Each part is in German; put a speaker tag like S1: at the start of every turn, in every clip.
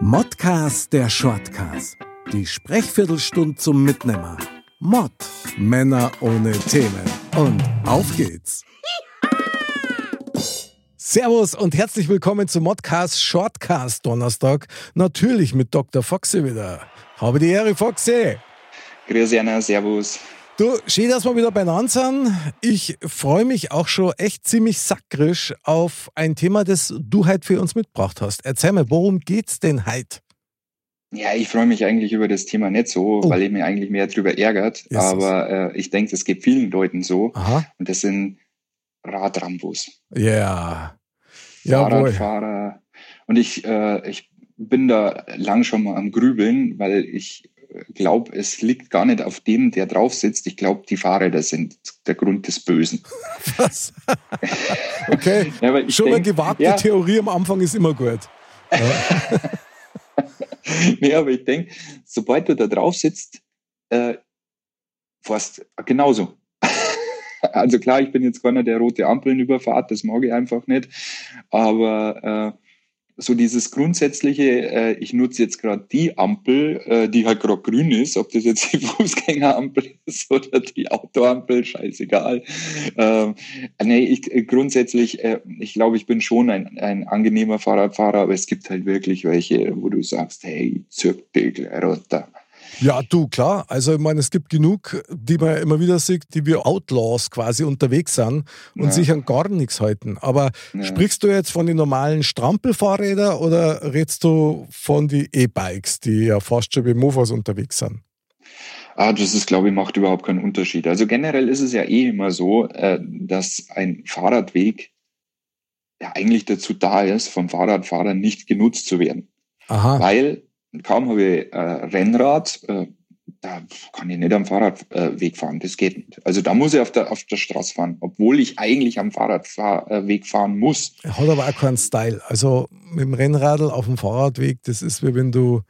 S1: Modcast der Shortcast. Die Sprechviertelstunde zum Mitnehmer. Mod. Männer ohne Themen. Und auf geht's. Servus und herzlich willkommen zum Modcast Shortcast Donnerstag. Natürlich mit Dr. Foxe wieder. Habe die Ehre, Foxe.
S2: Grüß Anna, servus.
S1: Du, schön, dass wir wieder beieinander sind. Ich freue mich auch schon echt ziemlich sackrisch auf ein Thema, das du heute für uns mitgebracht hast. Erzähl mir, worum geht's denn heute?
S2: Ja, ich freue mich eigentlich über das Thema nicht so, oh. weil ich mich eigentlich mehr darüber ärgert. Jesus. Aber äh, ich denke, es geht vielen Leuten so. Aha. Und das sind Radrambos.
S1: Ja.
S2: Yeah. Fahrradfahrer. Und ich, äh, ich bin da lang schon mal am Grübeln, weil ich glaube, es liegt gar nicht auf dem, der drauf sitzt. Ich glaube, die Fahrräder sind der Grund des Bösen.
S1: Was? Okay. ja, Schon denk, eine gewagte ja. Theorie am Anfang ist immer gut.
S2: Ja. nee, aber ich denke, sobald du da drauf sitzt, äh, fast genauso. also klar, ich bin jetzt keiner, der rote Ampeln überfahrt, das mag ich einfach nicht. Aber äh, so dieses grundsätzliche, äh, ich nutze jetzt gerade die Ampel, äh, die halt gerade grün ist, ob das jetzt die Fußgängerampel ist oder die Autoampel, scheißegal. Ähm, nee, ich äh, grundsätzlich, äh, ich glaube, ich bin schon ein, ein angenehmer Fahrradfahrer, aber es gibt halt wirklich welche, wo du sagst, hey, zirk dich runter.
S1: Ja, du, klar. Also, ich meine, es gibt genug, die man immer wieder sieht, die wie Outlaws quasi unterwegs sind und ja. sich an gar nichts halten. Aber ja. sprichst du jetzt von den normalen Strampelfahrrädern oder redest du von den E-Bikes, die ja fast schon wie Mofas unterwegs sind?
S2: Ah, das ist, glaube ich, macht überhaupt keinen Unterschied. Also generell ist es ja eh immer so, äh, dass ein Fahrradweg ja eigentlich dazu da ist, vom Fahrradfahrer nicht genutzt zu werden. Aha. Weil kaum habe ich äh, Rennrad, äh, da kann ich nicht am Fahrradweg äh, fahren. Das geht nicht. Also da muss ich auf der, auf der Straße fahren, obwohl ich eigentlich am Fahrradweg fahren muss.
S1: Er hat aber auch keinen Style. Also mit dem Rennradl auf dem Fahrradweg, das ist wie wenn du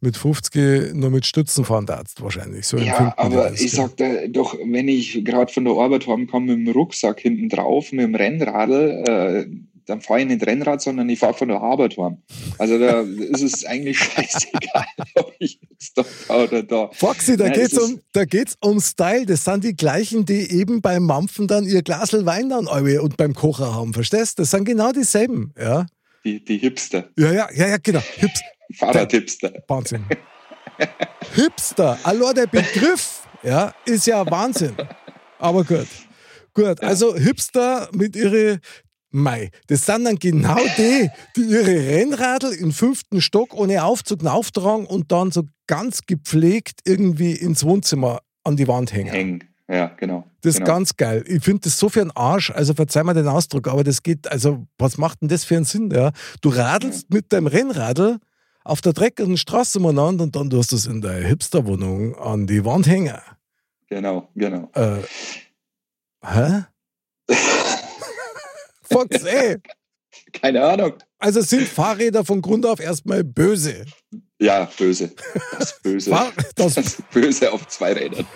S1: mit 50 nur mit Stützen fahren darfst, wahrscheinlich.
S2: So ja, aber ich sag da doch, wenn ich gerade von der Arbeit heimkomme mit dem Rucksack hinten drauf, mit dem Rennradl, äh, dann fahre ich nicht Rennrad, sondern ich fahre von der Arbeit heim. Also da ist es eigentlich scheißegal, ob ich jetzt da fahre oder da.
S1: Foxy, da geht es um, um Style. Das sind die gleichen, die eben beim Mampfen dann ihr Glasel Wein dann und beim Kocher haben. Verstehst du? Das sind genau dieselben. Ja.
S2: Die, die Hipster.
S1: Ja, ja, ja, ja genau.
S2: Hips Fahrradhipster.
S1: Wahnsinn. Hipster. Allein der Begriff ja, ist ja Wahnsinn. Aber gut. Gut, also Hipster mit ihren Mei, das sind dann genau die, die ihre Rennradl im fünften Stock ohne Aufzug auftragen und dann so ganz gepflegt irgendwie ins Wohnzimmer an die Wand hängen.
S2: Hängen, ja, genau.
S1: Das ist
S2: genau.
S1: ganz geil. Ich finde das so für einen Arsch, also verzeih mir den Ausdruck, aber das geht, also was macht denn das für einen Sinn? Ja? Du radelst ja. mit deinem Rennradl auf der dreckigen Straße umeinander und dann tust du es in der Hipsterwohnung an die Wand hängen.
S2: Genau, genau.
S1: Äh, hä? Fox, ey.
S2: Keine Ahnung.
S1: Also sind Fahrräder von Grund auf erstmal böse.
S2: Ja, böse. Das Böse. das, das Böse auf zwei Rädern.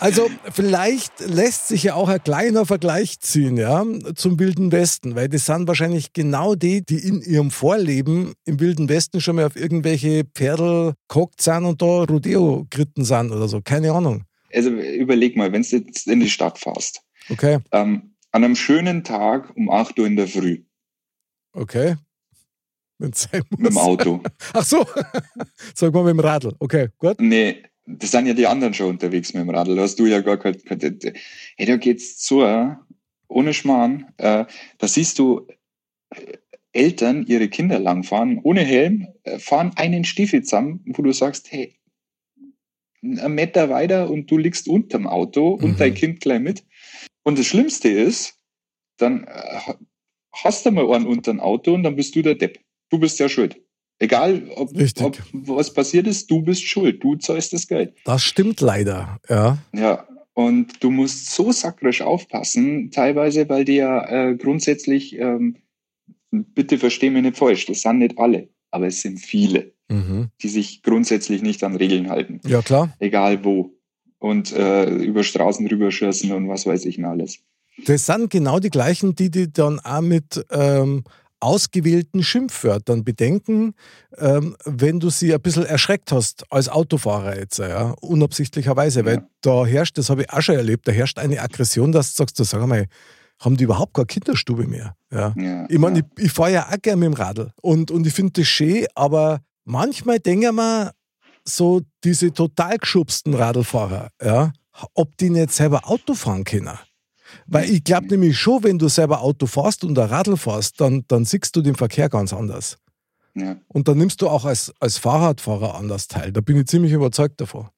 S1: Also vielleicht lässt sich ja auch ein kleiner Vergleich ziehen, ja, zum Wilden Westen, weil das sind wahrscheinlich genau die, die in ihrem Vorleben im Wilden Westen schon mal auf irgendwelche Pferdel gehockt sind und da Rodeo geritten sind oder so, keine Ahnung.
S2: Also überleg mal, wenn du jetzt in die Stadt fährst.
S1: Okay.
S2: Ähm, an einem schönen Tag um 8 Uhr in der Früh.
S1: Okay.
S2: Mit dem Auto.
S1: Ach so. Sag mal mit dem Radl. Okay, gut.
S2: Nee, das sind ja die anderen schon unterwegs mit dem Radl. Da hast du ja gar kein. Hey, da geht's zu, ohne Schmarrn. Äh, da siehst du äh, Eltern ihre Kinder langfahren, ohne Helm, äh, fahren einen Stiefel zusammen, wo du sagst, hey, einen Meter weiter und du liegst unterm Auto und mhm. dein Kind gleich mit. Und das Schlimmste ist, dann äh, hast du mal einen unter ein Auto und dann bist du der Depp. Du bist ja schuld. Egal, ob, ob, was passiert ist, du bist schuld. Du zahlst das Geld.
S1: Das stimmt leider, ja.
S2: Ja, und du musst so sakrisch aufpassen, teilweise, weil die ja äh, grundsätzlich, ähm, bitte versteh mich nicht falsch, das sind nicht alle, aber es sind viele, mhm. die sich grundsätzlich nicht an Regeln halten.
S1: Ja, klar.
S2: Egal wo und äh, über Straßen rüberschießen und was weiß ich noch alles.
S1: Das sind genau die gleichen, die die dann auch mit ähm, ausgewählten Schimpfwörtern bedenken, ähm, wenn du sie ein bisschen erschreckt hast als Autofahrer jetzt, ja, unabsichtlicherweise, ja. weil da herrscht, das habe ich auch schon erlebt, da herrscht eine Aggression, dass du sagst, du sag mal, haben die überhaupt keine Kinderstube mehr. Ja. ja ich meine, ja. ich, ich fahre ja auch gerne mit dem Radl und, und ich finde das schön, aber manchmal denke ich mir, so diese total geschubsten Radlfahrer, ja, ob die nicht selber Auto fahren können. Weil ich glaube nämlich schon, wenn du selber Auto fährst und ein Radl fährst, dann, dann siehst du den Verkehr ganz anders. Ja. Und dann nimmst du auch als, als Fahrradfahrer anders teil. Da bin ich ziemlich überzeugt davon.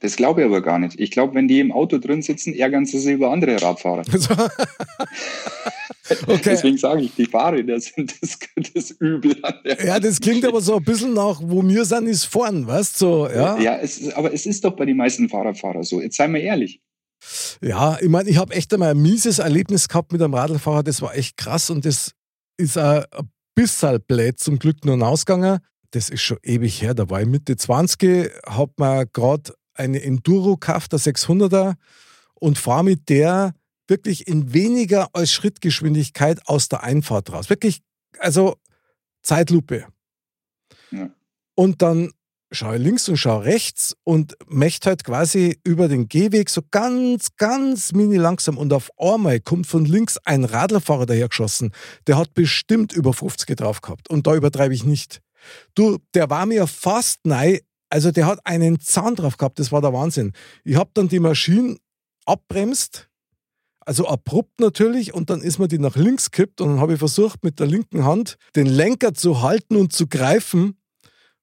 S2: Das glaube ich aber gar nicht. Ich glaube, wenn die im Auto drin sitzen, ärgern sie sich über andere Radfahrer. okay. Deswegen sage ich, die Fahrräder sind das, das Übel
S1: Ja, das klingt aber so ein bisschen nach, wo wir sind, ist vorn, weißt du? So, ja,
S2: ja es, aber es ist doch bei den meisten Fahrradfahrern so. Jetzt seien wir ehrlich.
S1: Ja, ich meine, ich habe echt einmal ein mieses Erlebnis gehabt mit einem Radlfahrer, das war echt krass und das ist ein bisschen blöd zum Glück nur ausgegangen. Das ist schon ewig her, da war ich Mitte 20, habe mir gerade eine Enduro der 600er, und fahre mit der wirklich in weniger als Schrittgeschwindigkeit aus der Einfahrt raus. Wirklich, also Zeitlupe. Ja. Und dann schaue links und schaue rechts und möchte halt quasi über den Gehweg so ganz, ganz mini langsam und auf einmal kommt von links ein Radlerfahrer dahergeschossen. Der hat bestimmt über 50 drauf gehabt und da übertreibe ich nicht. Du, der war mir fast nein, also der hat einen Zahn drauf gehabt, das war der Wahnsinn. Ich habe dann die Maschine abbremst, also abrupt natürlich, und dann ist mir die nach links kippt und dann habe ich versucht, mit der linken Hand den Lenker zu halten und zu greifen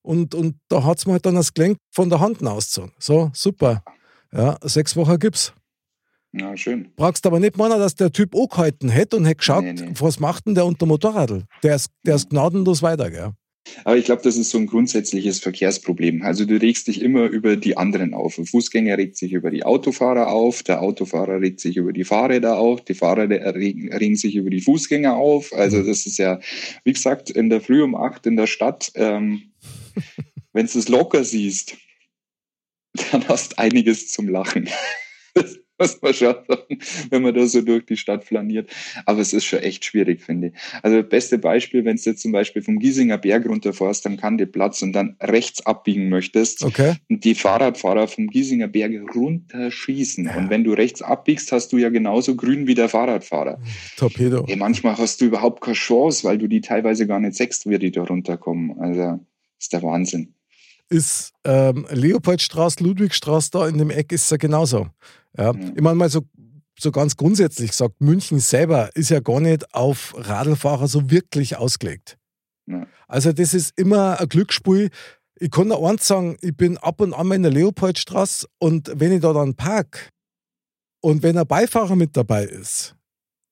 S1: und, und da hat es mir halt dann das Gelenk von der Hand ausgezogen. So, super. Ja, sechs Wochen gibt's.
S2: Ja, schön.
S1: Brauchst aber nicht meinen, dass der Typ auch gehalten hätte und hätte geschaut, nee, nee. was macht denn der unter Motorradl? Der ist, der ist gnadenlos weiter, gell?
S2: Aber ich glaube, das ist so ein grundsätzliches Verkehrsproblem. Also du regst dich immer über die anderen auf. Ein Fußgänger regt sich über die Autofahrer auf, der Autofahrer regt sich über die Fahrräder auf, die Fahrräder regen, regen sich über die Fußgänger auf. Also mhm. das ist ja, wie gesagt, in der Früh um acht in der Stadt, ähm, wenn du es locker siehst, dann hast einiges zum Lachen. muss man schon wenn man da so durch die Stadt flaniert. Aber es ist schon echt schwierig, finde ich. Also beste Beispiel, wenn du jetzt zum Beispiel vom Giesinger Berg runterfährst, dann kann der Platz und dann rechts abbiegen möchtest
S1: okay.
S2: und die Fahrradfahrer vom Giesinger Berg runterschießen. Ja. Und wenn du rechts abbiegst, hast du ja genauso grün wie der Fahrradfahrer.
S1: Torpedo.
S2: Ey, manchmal hast du überhaupt keine Chance, weil du die teilweise gar nicht sechst, wie die da runterkommen. Also ist der Wahnsinn
S1: ist ähm, Leopoldstraße, Ludwigstraße da in dem Eck ist ja genauso. Ja. Mhm. Ich meine mal so, so ganz grundsätzlich gesagt, München selber ist ja gar nicht auf Radlfahrer so wirklich ausgelegt. Mhm. Also das ist immer ein Glücksspiel. Ich kann nur eins sagen, ich bin ab und an mal in der Leopoldstraße und wenn ich da dann park und wenn ein Beifahrer mit dabei ist,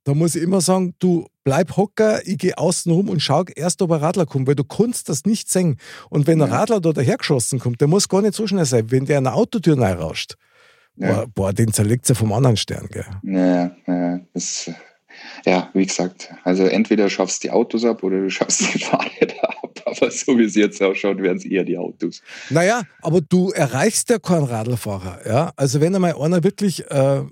S1: da muss ich immer sagen, du bleib hocker, ich gehe außen rum und schau erst, ob ein Radler kommt, weil du kannst das nicht sehen. Und wenn ja. ein Radler da dahergeschossen kommt, der muss gar nicht so schnell sein. Wenn der eine Autotür rauscht, ja. boah, boah, den zerlegt er vom anderen Stern. Gell?
S2: Ja, ja, das, ja, wie gesagt, also entweder schaffst du die Autos ab oder du schaffst die Fahrräder ab. Aber so wie es jetzt ausschaut, werden es eher die Autos.
S1: Naja, aber du erreichst ja keinen Radlfahrer. Ja? Also wenn einmal einer wirklich äh,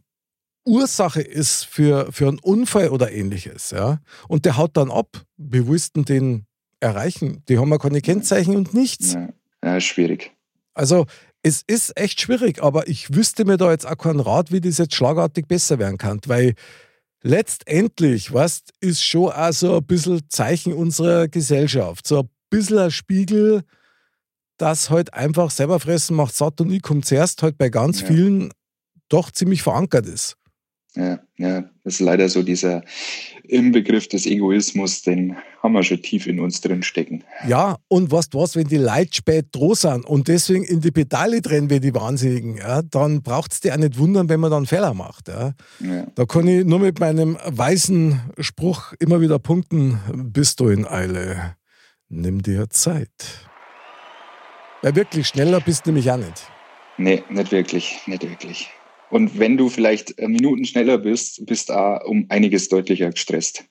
S1: Ursache ist für, für einen Unfall oder ähnliches, ja, und der haut dann ab, wie willst du den erreichen? Die haben ja keine Kennzeichen und nichts.
S2: Ja, ja schwierig.
S1: Also es ist echt schwierig, aber ich wüsste mir da jetzt auch keinen Rat, wie das jetzt schlagartig besser werden kann, weil letztendlich, was ist schon auch so ein bisschen Zeichen unserer Gesellschaft, so ein bisschen ein Spiegel, dass halt einfach selber fressen macht satt und ich komme zuerst halt bei ganz ja. vielen doch ziemlich verankert ist.
S2: Ja, ja, das ist leider so dieser Inbegriff des Egoismus, den haben wir schon tief in uns drin stecken.
S1: Ja, und was was, wenn die Leute spät droh sind und deswegen in die Pedale drehen wie die Wahnsinnigen, ja, dann braucht es dir auch nicht wundern, wenn man dann Fehler macht. Ja. ja. Da kann ich nur mit meinem weißen Spruch immer wieder punkten, bist du in Eile, nimm dir Zeit. Weil wirklich schneller bist du nämlich auch nicht.
S2: Nee, nicht wirklich, nicht wirklich. Und wenn du vielleicht äh, Minuten schneller bist, bist du um einiges deutlicher gestresst.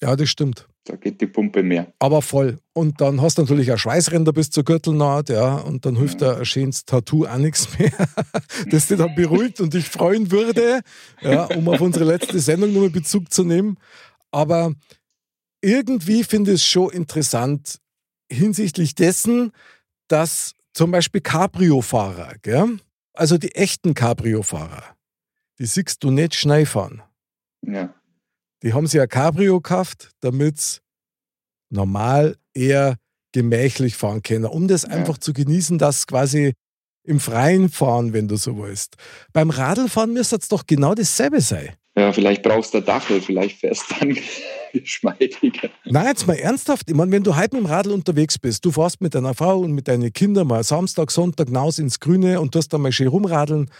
S1: Ja, das stimmt.
S2: Da geht die Pumpe mehr.
S1: Aber voll. Und dann hast du natürlich ein Schweißränder bis zur Gürtelnaht, ja, und dann hilft ja. ein schönes Tattoo auch nichts mehr, das dich dann beruhigt und dich freuen würde, ja, um auf unsere letzte Sendung nochmal Bezug zu nehmen. Aber irgendwie finde ich es schon interessant hinsichtlich dessen, dass zum Beispiel Cabrio-Fahrer, also die echten Cabrio-Fahrer, die siehst du nicht schnell fahren.
S2: Ja.
S1: Die haben sich ein Cabrio gekauft, damit sie normal eher gemächlich fahren können, um das ja. einfach zu genießen, dass quasi im Freien fahren, wenn du so willst. Beim Radlfahren müsste es doch genau dasselbe sein.
S2: Ja, vielleicht brauchst du Dachel, vielleicht fährst du dann geschmeidiger.
S1: Nein, jetzt mal ernsthaft. Ich meine, wenn du heute mit dem Radl unterwegs bist, du fährst mit deiner Frau und mit deinen Kindern mal Samstag, Sonntag hinaus ins Grüne und tust dann mal schön rumradeln,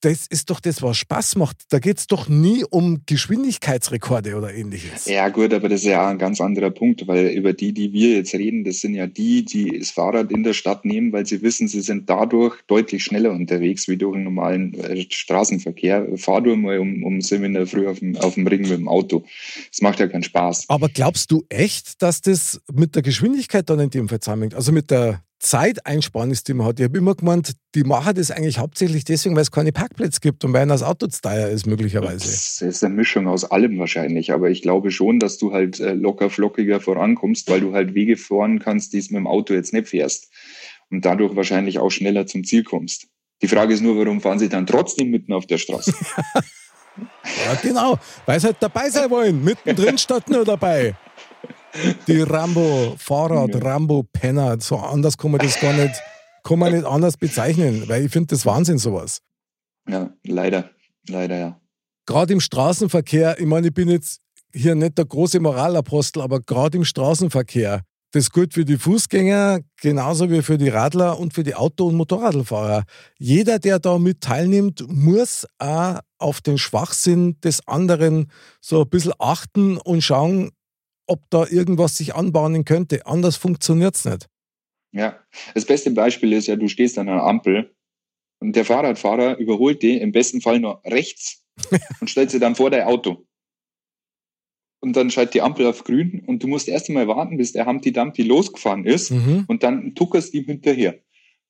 S1: das ist doch das, was Spaß macht. Da geht es doch nie um Geschwindigkeitsrekorde oder ähnliches.
S2: Ja, gut, aber das ist ja ein ganz anderer Punkt, weil über die, die wir jetzt reden, das sind ja die, die das Fahrrad in der Stadt nehmen, weil sie wissen, sie sind dadurch deutlich schneller unterwegs wie durch einen normalen äh, Straßenverkehr. Fahr du mal um, um sieben in der Früh auf dem, auf dem Ring mit dem Auto. Das macht ja keinen Spaß.
S1: Aber glaubst du echt, dass das mit der Geschwindigkeit dann in dem Fall zusammenhängt? Also mit der Zeiteinsparnis, die man hat. Ich habe immer gemeint, die machen das eigentlich hauptsächlich deswegen, weil es keine Parkplätze gibt und weil das Auto zu teuer ist, möglicherweise.
S2: Das ist eine Mischung aus allem wahrscheinlich, aber ich glaube schon, dass du halt äh, locker flockiger vorankommst, weil du halt Wege fahren kannst, die es mit dem Auto jetzt nicht fährst und dadurch wahrscheinlich auch schneller zum Ziel kommst. Die Frage ist nur, warum fahren sie dann trotzdem mitten auf der Straße?
S1: ja, genau, weil sie halt dabei sein wollen, mittendrin statt nur dabei. Die Rambo-Fahrrad, ja. Rambo-Penner, so anders kann man das gar nicht, kann man nicht anders bezeichnen, weil ich finde das Wahnsinn, sowas.
S2: Ja, leider, leider, ja.
S1: Gerade im Straßenverkehr, ich meine, ich bin jetzt hier nicht der große Moralapostel, aber gerade im Straßenverkehr, das gilt für die Fußgänger genauso wie für die Radler und für die Auto- und Motorradfahrer. Jeder, der da mit teilnimmt, muss auch auf den Schwachsinn des anderen so ein bisschen achten und schauen, ob da irgendwas sich anbahnen könnte. Anders funktioniert es nicht.
S2: Ja, das beste Beispiel ist ja, du stehst an einer Ampel und der Fahrradfahrer überholt dich im besten Fall nur rechts und stellt sich dann vor dein Auto. Und dann schaltet die Ampel auf grün und du musst erst einmal warten, bis der Humpty Dumpty losgefahren ist mhm. und dann tuckerst ihm hinterher.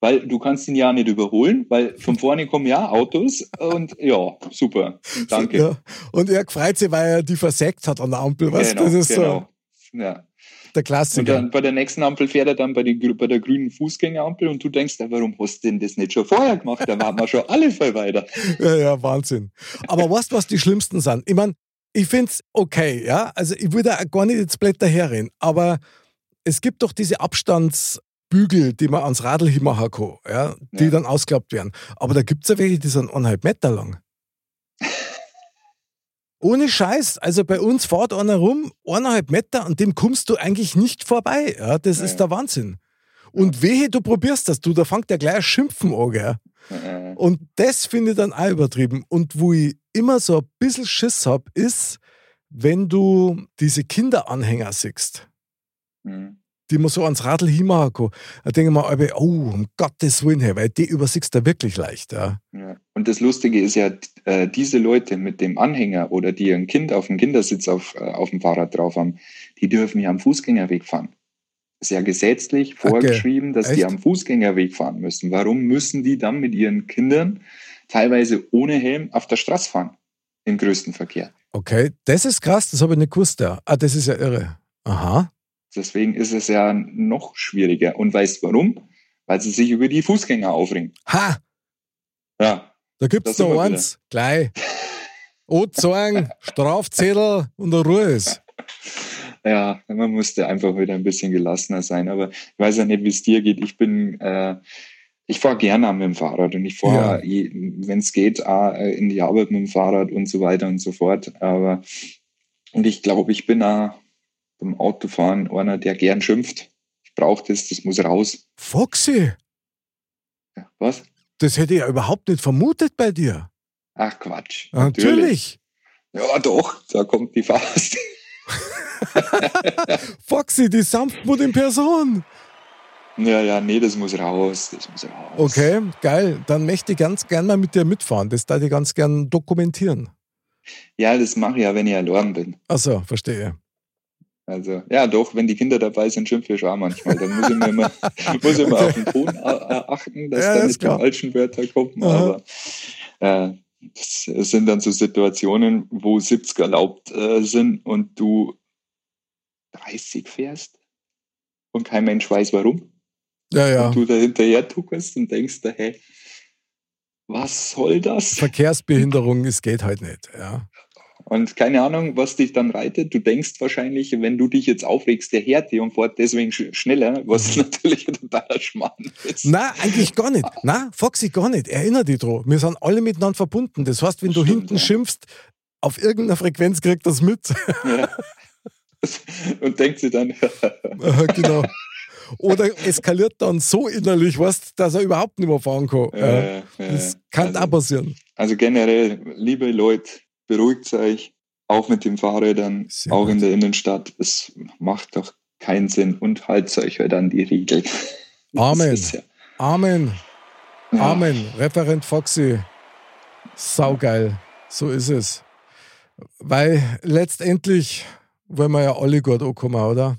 S2: Weil du kannst ihn ja nicht überholen, weil von vorne kommen ja Autos und ja, super. Danke. Ja.
S1: Und er freut sich, weil er die versägt hat an der Ampel. Was? Genau, das ist genau. so. Ja. Der Klassiker. Und
S2: dann bei der nächsten Ampel fährt er dann bei, die, bei der grünen Fußgängerampel und du denkst, warum hast du denn das nicht schon vorher gemacht? Da waren wir schon alle voll weiter.
S1: Ja, ja, Wahnsinn. Aber weißt du, was die schlimmsten sind? Ich meine, ich finde es okay, ja. Also ich würde gar nicht jetzt Blätter herreden, aber es gibt doch diese Abstands- Bügel, die man ans Radl hinmachen kann, ja, die ja. dann ausgeklappt werden. Aber da gibt es ja welche, die sind eineinhalb Meter lang. Ohne Scheiß, also bei uns fährt einer rum, eineinhalb Meter, an dem kommst du eigentlich nicht vorbei. Ja, das ja. ist der Wahnsinn. Und wehe, du probierst das, du, da fängt der gleich Schimpfen an, gell? Ja. Und das finde ich dann auch übertrieben. Und wo ich immer so ein bisschen Schiss habe, ist, wenn du diese Kinderanhänger siehst. Mhm die man so ans Radl hinmachen kann. Da denke ich mir, oh, um Gottes Willen, weil die übersiegst du wirklich leicht. Ja.
S2: ja. Und das Lustige ist ja, äh, diese Leute mit dem Anhänger oder die ein Kind auf dem Kindersitz auf, äh, auf dem Fahrrad drauf haben, die dürfen ja am Fußgängerweg fahren. Ist ja gesetzlich vorgeschrieben, okay. dass Echt? die am Fußgängerweg fahren müssen. Warum müssen die dann mit ihren Kindern teilweise ohne Helm auf der Straße fahren? Im größten Verkehr.
S1: Okay, das ist krass, das habe ich nicht gewusst. Ja. Ah, das ist ja irre. Aha.
S2: Deswegen ist es ja noch schwieriger. Und weißt warum? Weil sie sich über die Fußgänger aufringen.
S1: Ha! Ja. Da gibt es noch eins, gleich. Ozorn, Strafzettel und der Ruhe ist.
S2: Ja, man musste einfach wieder ein bisschen gelassener sein. Aber ich weiß ja nicht, wie es dir geht. Ich bin, äh, ich fahre gerne mit dem Fahrrad und ich fahre, ja. wenn es geht, äh, in die Arbeit mit dem Fahrrad und so weiter und so fort. Aber und ich glaube, ich bin auch beim Autofahren einer, der gern schimpft. Ich brauche das, das muss raus.
S1: Foxy!
S2: Ja, was?
S1: Das hätte ich ja überhaupt nicht vermutet bei dir.
S2: Ach Quatsch.
S1: Natürlich.
S2: natürlich. Ja, doch, da kommt die fast.
S1: Foxy, die Sanftmut in Person.
S2: Ja, ja, nee, das muss raus. Das muss raus.
S1: Okay, geil. Dann möchte ich ganz gern mal mit dir mitfahren. Das darf ich ganz gern dokumentieren.
S2: Ja, das mache ich ja, wenn ich allein bin.
S1: Achso, verstehe.
S2: Also, ja, doch, wenn die Kinder dabei sind, schimpfe ich auch manchmal. Dann muss ich mir immer, muss ich immer auf den Ton achten, dass ja, da nicht die falschen Wörter kommen. Aha. Aber äh, das sind dann so Situationen, wo 70 erlaubt äh, sind und du 30 fährst und kein Mensch weiß warum.
S1: Ja, ja.
S2: Und du da hinterher tuckerst und denkst, hey, was soll das?
S1: Verkehrsbehinderung, es geht halt nicht, ja.
S2: Und keine Ahnung, was dich dann reitet. Du denkst wahrscheinlich, wenn du dich jetzt aufregst, der Härte und fährt deswegen sch schneller, was mhm. natürlich ein totaler Schmarrn ist.
S1: Na, eigentlich gar nicht. Na, Foxy, gar nicht. Erinner dich dran. Wir sind alle miteinander verbunden. Das heißt, wenn du Stimmt, hinten ja. schimpfst, auf irgendeiner Frequenz kriegt das mit. Ja.
S2: Und denkt sie dann.
S1: genau. Oder eskaliert dann so innerlich was, dass er überhaupt nicht mehr fahren kann. Ja, das kann also, auch passieren.
S2: Also generell, liebe Leute, beruhigt euch, auch mit den Fahrrädern, Sehr auch gut. in der Innenstadt. Es macht doch keinen Sinn und haltet euch halt an die Regeln.
S1: Amen. Ja Amen. Ja. Amen. Referent Foxy. Saugeil. So ist es. Weil letztendlich wollen wir ja alle gut ankommen, oder?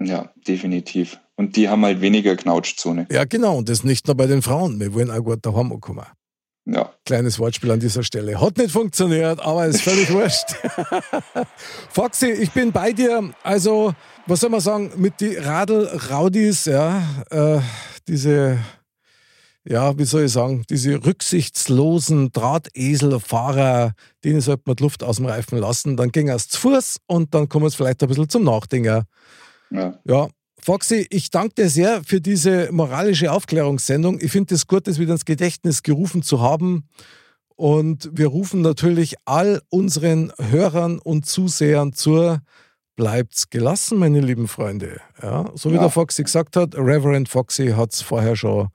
S2: Ja, definitiv. Und die haben halt weniger Knautschzone.
S1: Ja, genau. Und das nicht nur bei den Frauen. Wir wollen auch gut daheim ankommen.
S2: Ja.
S1: Kleines Wortspiel an dieser Stelle. Hat nicht funktioniert, aber ist völlig wurscht. Foxy, ich bin bei dir. Also, was soll man sagen, mit die Radl-Raudis, ja, äh, diese, ja, wie soll ich sagen, diese rücksichtslosen Drahteselfahrer, denen sollte man die Luft aus dem Reifen lassen. Dann ging es zu Fuß und dann kommen wir vielleicht ein bisschen zum Nachdenken. Ja. ja. Foxy, ich danke dir sehr für diese moralische Aufklärungssendung. Ich finde es gut, das wieder ins Gedächtnis gerufen zu haben. Und wir rufen natürlich all unseren Hörern und Zusehern zur Bleibt's gelassen, meine lieben Freunde. Ja, so wie ja. der Foxy gesagt hat, Reverend Foxy hat es vorher schon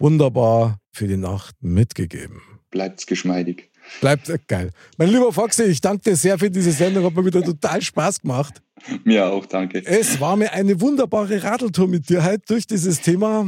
S1: wunderbar für die Nacht mitgegeben.
S2: Bleibt's geschmeidig.
S1: Bleibt geil. Mein lieber Foxy, ich danke dir sehr für diese Sendung. Hat mir wieder total Spaß gemacht.
S2: Mir auch, danke.
S1: Es war mir eine wunderbare Radeltour mit dir heute durch dieses Thema.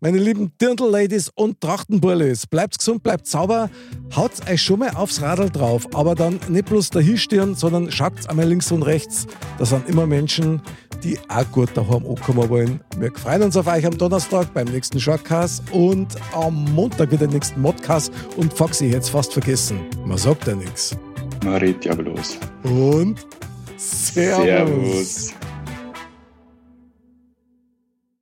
S1: Meine lieben Dirndl-Ladies und Trachtenburlis, bleibt gesund, bleibt sauber, haut euch schon mal aufs Radl drauf, aber dann nicht bloß dahinstehen, sondern schaut einmal links und rechts. Da sind immer Menschen, die auch gut daheim ankommen wollen. Wir freuen uns auf euch am Donnerstag beim nächsten Shortcast und am Montag wieder den nächsten Modcast. Und Foxy, jetzt fast vergessen, man sagt ja nichts.
S2: Man redet ja bloß.
S1: Und Servus. Servus.